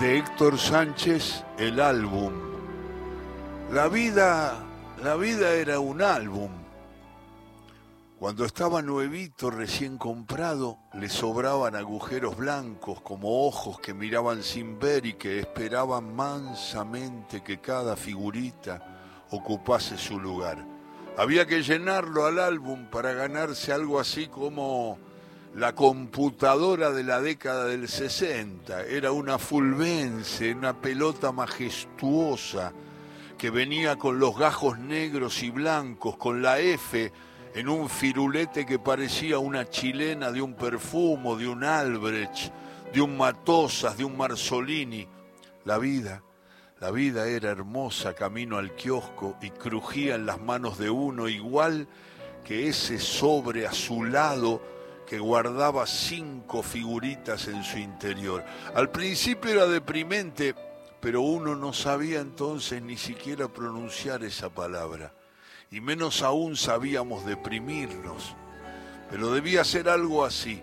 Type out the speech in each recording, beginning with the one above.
de Héctor Sánchez, el álbum. La vida, la vida era un álbum. Cuando estaba nuevito, recién comprado, le sobraban agujeros blancos como ojos que miraban sin ver y que esperaban mansamente que cada figurita ocupase su lugar. Había que llenarlo al álbum para ganarse algo así como la computadora de la década del 60. Era una fulvense, una pelota majestuosa que venía con los gajos negros y blancos, con la F en un firulete que parecía una chilena de un perfumo, de un Albrecht, de un Matosas, de un Marzolini. La vida, la vida era hermosa camino al kiosco y crujía en las manos de uno igual que ese sobre azulado que guardaba cinco figuritas en su interior. Al principio era deprimente, pero uno no sabía entonces ni siquiera pronunciar esa palabra, y menos aún sabíamos deprimirnos. Pero debía ser algo así.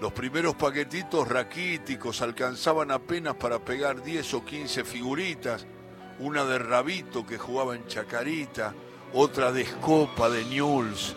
Los primeros paquetitos raquíticos alcanzaban apenas para pegar 10 o 15 figuritas, una de Rabito que jugaba en Chacarita, otra de Escopa de Newell's,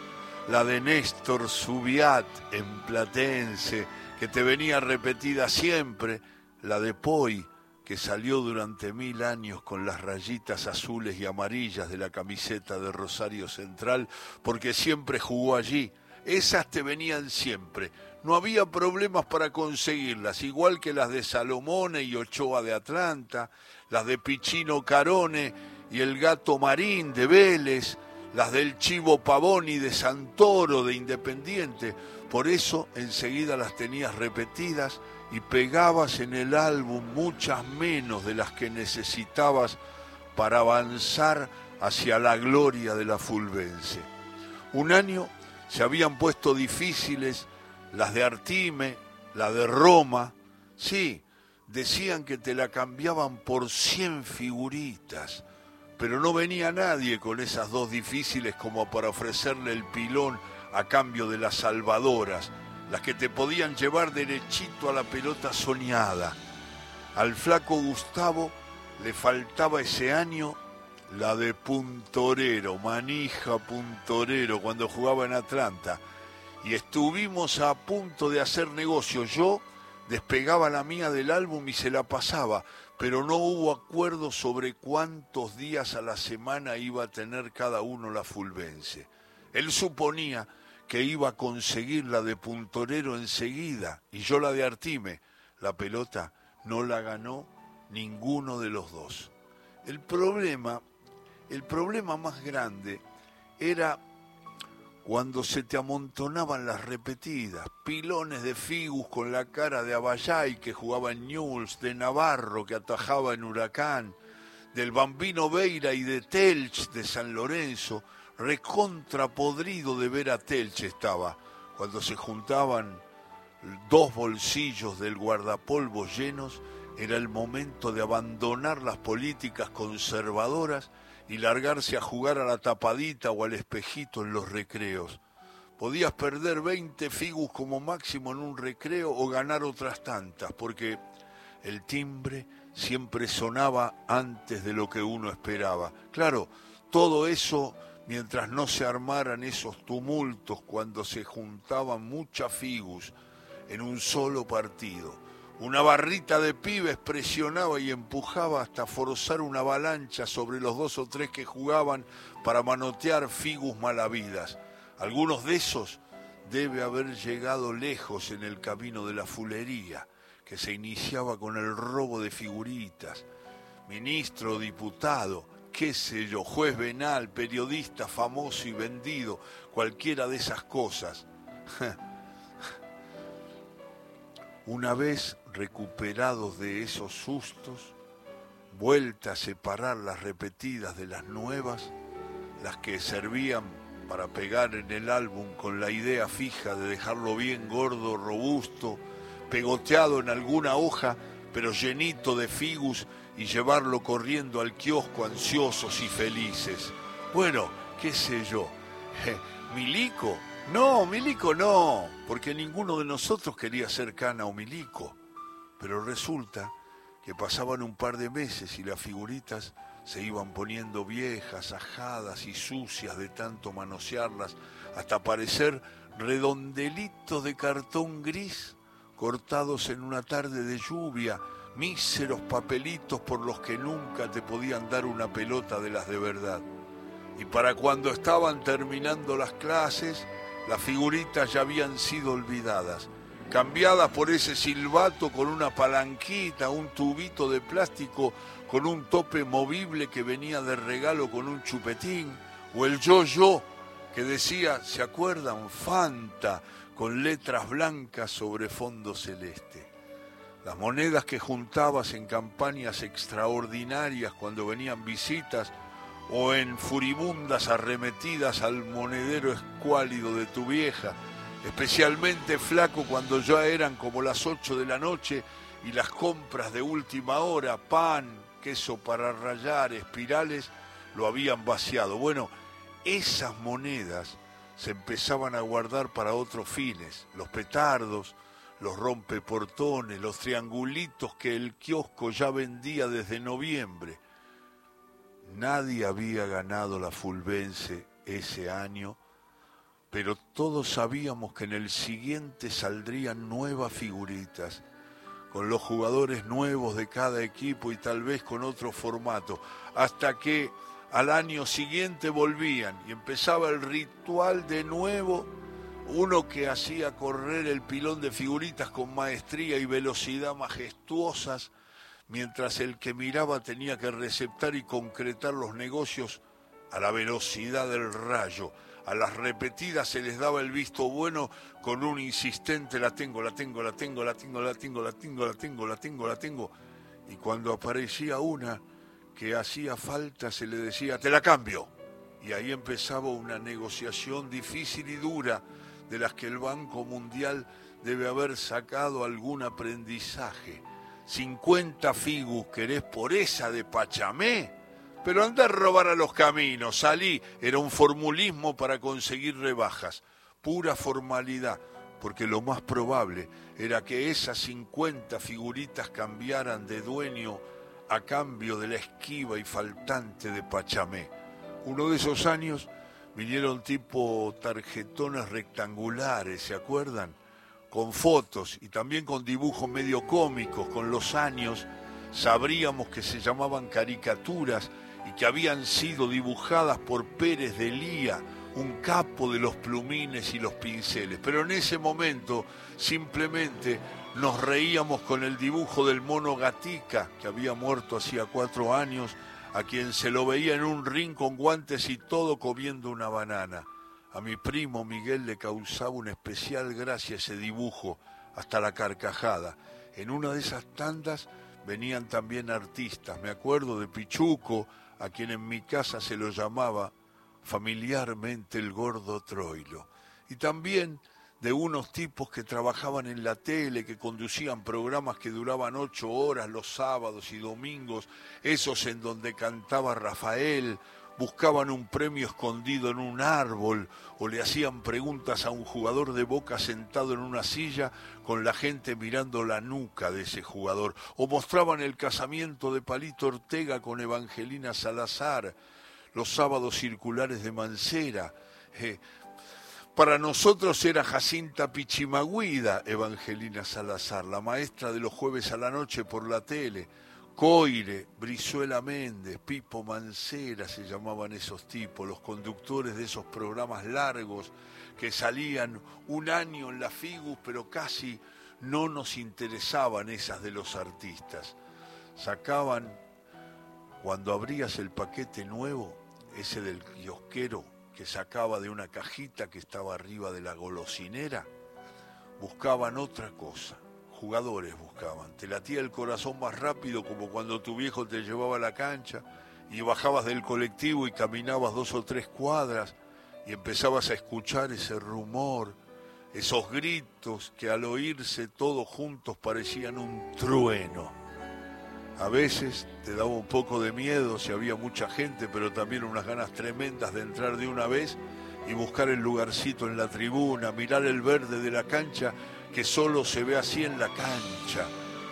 la de Néstor Subiat en Platense, que te venía repetida siempre, la de Poi, que salió durante mil años con las rayitas azules y amarillas de la camiseta de Rosario Central, porque siempre jugó allí. Esas te venían siempre. No había problemas para conseguirlas, igual que las de Salomone y Ochoa de Atlanta, las de Pichino Carone y el gato Marín de Vélez, las del Chivo Pavoni de Santoro de Independiente. Por eso enseguida las tenías repetidas y pegabas en el álbum muchas menos de las que necesitabas para avanzar hacia la gloria de la Fulvense. Un año se habían puesto difíciles las de Artime, la de Roma. Sí, decían que te la cambiaban por cien figuritas pero no venía nadie con esas dos difíciles como para ofrecerle el pilón a cambio de las salvadoras, las que te podían llevar derechito a la pelota soñada. Al flaco Gustavo le faltaba ese año la de puntorero, manija puntorero, cuando jugaba en Atlanta. Y estuvimos a punto de hacer negocio. Yo despegaba la mía del álbum y se la pasaba, pero no hubo acuerdo sobre cuántos días a la semana iba a tener cada uno la fulvense. Él suponía que iba a conseguir la de puntorero enseguida y yo la de Artime. La pelota no la ganó ninguno de los dos. El problema, el problema más grande era cuando se te amontonaban las repetidas, pilones de Figus con la cara de Abayay que jugaba en Newell's, de Navarro que atajaba en Huracán, del Bambino Veira y de Telch de San Lorenzo, recontrapodrido de ver a Telch estaba, cuando se juntaban dos bolsillos del guardapolvo llenos, era el momento de abandonar las políticas conservadoras y largarse a jugar a la tapadita o al espejito en los recreos. Podías perder 20 figus como máximo en un recreo o ganar otras tantas, porque el timbre siempre sonaba antes de lo que uno esperaba. Claro, todo eso mientras no se armaran esos tumultos cuando se juntaban muchas figus en un solo partido una barrita de pibes presionaba y empujaba hasta forzar una avalancha sobre los dos o tres que jugaban para manotear figus malavidas. Algunos de esos debe haber llegado lejos en el camino de la fulería, que se iniciaba con el robo de figuritas. Ministro, diputado, qué sé yo, juez venal, periodista famoso y vendido, cualquiera de esas cosas. Una vez recuperados de esos sustos, vuelta a separar las repetidas de las nuevas, las que servían para pegar en el álbum con la idea fija de dejarlo bien gordo, robusto, pegoteado en alguna hoja, pero llenito de figus y llevarlo corriendo al kiosco ansiosos y felices. Bueno, qué sé yo, Milico no, Milico no, porque ninguno de nosotros quería ser cana o Milico. Pero resulta que pasaban un par de meses y las figuritas se iban poniendo viejas, ajadas y sucias de tanto manosearlas, hasta parecer redondelitos de cartón gris cortados en una tarde de lluvia, míseros papelitos por los que nunca te podían dar una pelota de las de verdad. Y para cuando estaban terminando las clases, las figuritas ya habían sido olvidadas, cambiadas por ese silbato con una palanquita, un tubito de plástico con un tope movible que venía de regalo con un chupetín, o el yo-yo que decía, ¿se acuerdan? Fanta, con letras blancas sobre fondo celeste. Las monedas que juntabas en campañas extraordinarias cuando venían visitas o en furibundas arremetidas al monedero escuálido de tu vieja, especialmente flaco cuando ya eran como las ocho de la noche y las compras de última hora, pan, queso para rayar, espirales, lo habían vaciado. Bueno, esas monedas se empezaban a guardar para otros fines, los petardos, los rompeportones, los triangulitos que el kiosco ya vendía desde noviembre. Nadie había ganado la Fulvense ese año, pero todos sabíamos que en el siguiente saldrían nuevas figuritas, con los jugadores nuevos de cada equipo y tal vez con otro formato, hasta que al año siguiente volvían y empezaba el ritual de nuevo, uno que hacía correr el pilón de figuritas con maestría y velocidad majestuosas, mientras el que miraba tenía que receptar y concretar los negocios a la velocidad del rayo. A las repetidas se les daba el visto bueno con un insistente la tengo, la tengo, la tengo, la tengo, la tengo, la tengo, la tengo, la tengo, la tengo. Y cuando aparecía una que hacía falta se le decía, te la cambio. Y ahí empezaba una negociación difícil y dura de las que el Banco Mundial debe haber sacado algún aprendizaje. 50 figus querés por esa de Pachamé, pero anda a robar a los caminos, salí, era un formulismo para conseguir rebajas, pura formalidad, porque lo más probable era que esas 50 figuritas cambiaran de dueño a cambio de la esquiva y faltante de Pachamé. Uno de esos años vinieron tipo tarjetones rectangulares, ¿se acuerdan? Con fotos y también con dibujos medio cómicos, con los años sabríamos que se llamaban caricaturas y que habían sido dibujadas por Pérez de Lía, un capo de los plumines y los pinceles. Pero en ese momento simplemente nos reíamos con el dibujo del mono Gatica, que había muerto hacía cuatro años, a quien se lo veía en un ring con guantes y todo comiendo una banana. A mi primo Miguel le causaba una especial gracia ese dibujo, hasta la carcajada. En una de esas tandas venían también artistas. Me acuerdo de Pichuco, a quien en mi casa se lo llamaba familiarmente el gordo Troilo. Y también de unos tipos que trabajaban en la tele, que conducían programas que duraban ocho horas los sábados y domingos, esos en donde cantaba Rafael, buscaban un premio escondido en un árbol o le hacían preguntas a un jugador de boca sentado en una silla con la gente mirando la nuca de ese jugador, o mostraban el casamiento de Palito Ortega con Evangelina Salazar, los sábados circulares de Mancera, eh, para nosotros era Jacinta Pichimaguida, Evangelina Salazar, la maestra de los jueves a la noche por la tele. Coire, Brizuela Méndez, Pipo Mancera se llamaban esos tipos, los conductores de esos programas largos que salían un año en la Figus, pero casi no nos interesaban esas de los artistas. Sacaban, cuando abrías el paquete nuevo, ese del kiosquero, que sacaba de una cajita que estaba arriba de la golosinera, buscaban otra cosa. Jugadores buscaban. Te latía el corazón más rápido como cuando tu viejo te llevaba a la cancha y bajabas del colectivo y caminabas dos o tres cuadras y empezabas a escuchar ese rumor, esos gritos que al oírse todos juntos parecían un trueno. A veces te daba un poco de miedo si había mucha gente, pero también unas ganas tremendas de entrar de una vez y buscar el lugarcito en la tribuna, mirar el verde de la cancha que solo se ve así en la cancha,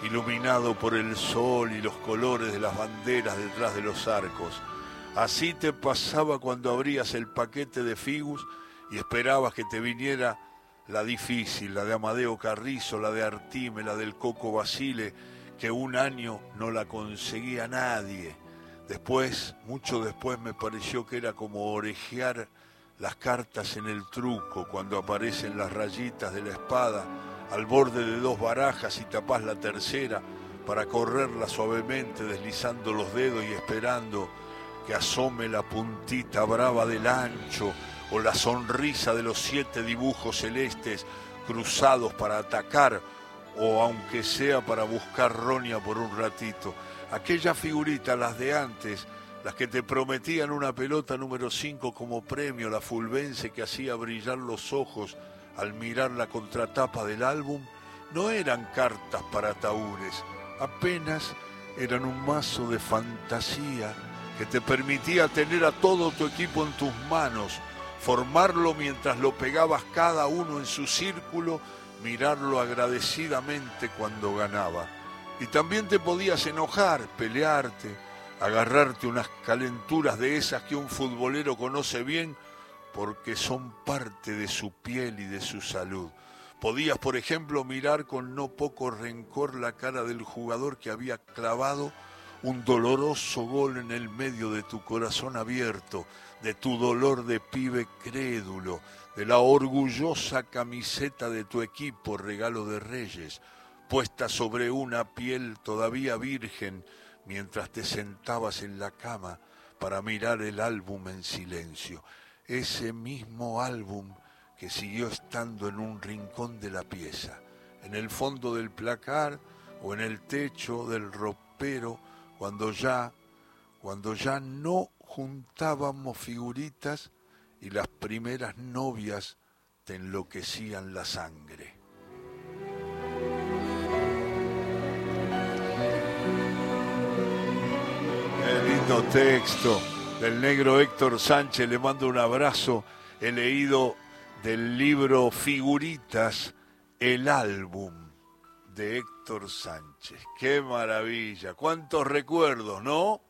iluminado por el sol y los colores de las banderas detrás de los arcos. Así te pasaba cuando abrías el paquete de Figus y esperabas que te viniera la difícil, la de Amadeo Carrizo, la de Artime, la del Coco Basile, que un año no la conseguía nadie. Después, mucho después, me pareció que era como orejear las cartas en el truco cuando aparecen las rayitas de la espada al borde de dos barajas y tapás la tercera para correrla suavemente deslizando los dedos y esperando que asome la puntita brava del ancho o la sonrisa de los siete dibujos celestes cruzados para atacar o aunque sea para buscar roña por un ratito. Aquellas figuritas, las de antes, las que te prometían una pelota número 5 como premio, la fulvense que hacía brillar los ojos al mirar la contratapa del álbum, no eran cartas para taúres, apenas eran un mazo de fantasía que te permitía tener a todo tu equipo en tus manos, formarlo mientras lo pegabas cada uno en su círculo, mirarlo agradecidamente cuando ganaba. Y también te podías enojar, pelearte, agarrarte unas calenturas de esas que un futbolero conoce bien porque son parte de su piel y de su salud. Podías, por ejemplo, mirar con no poco rencor la cara del jugador que había clavado un doloroso gol en el medio de tu corazón abierto, de tu dolor de pibe crédulo, de la orgullosa camiseta de tu equipo, regalo de reyes, puesta sobre una piel todavía virgen mientras te sentabas en la cama para mirar el álbum en silencio. Ese mismo álbum que siguió estando en un rincón de la pieza, en el fondo del placar o en el techo del ropero cuando ya, cuando ya no juntábamos figuritas y las primeras novias te enloquecían la sangre. Qué lindo texto del negro Héctor Sánchez, le mando un abrazo. He leído del libro Figuritas, el álbum de Héctor Sánchez. Qué maravilla, cuántos recuerdos, ¿no?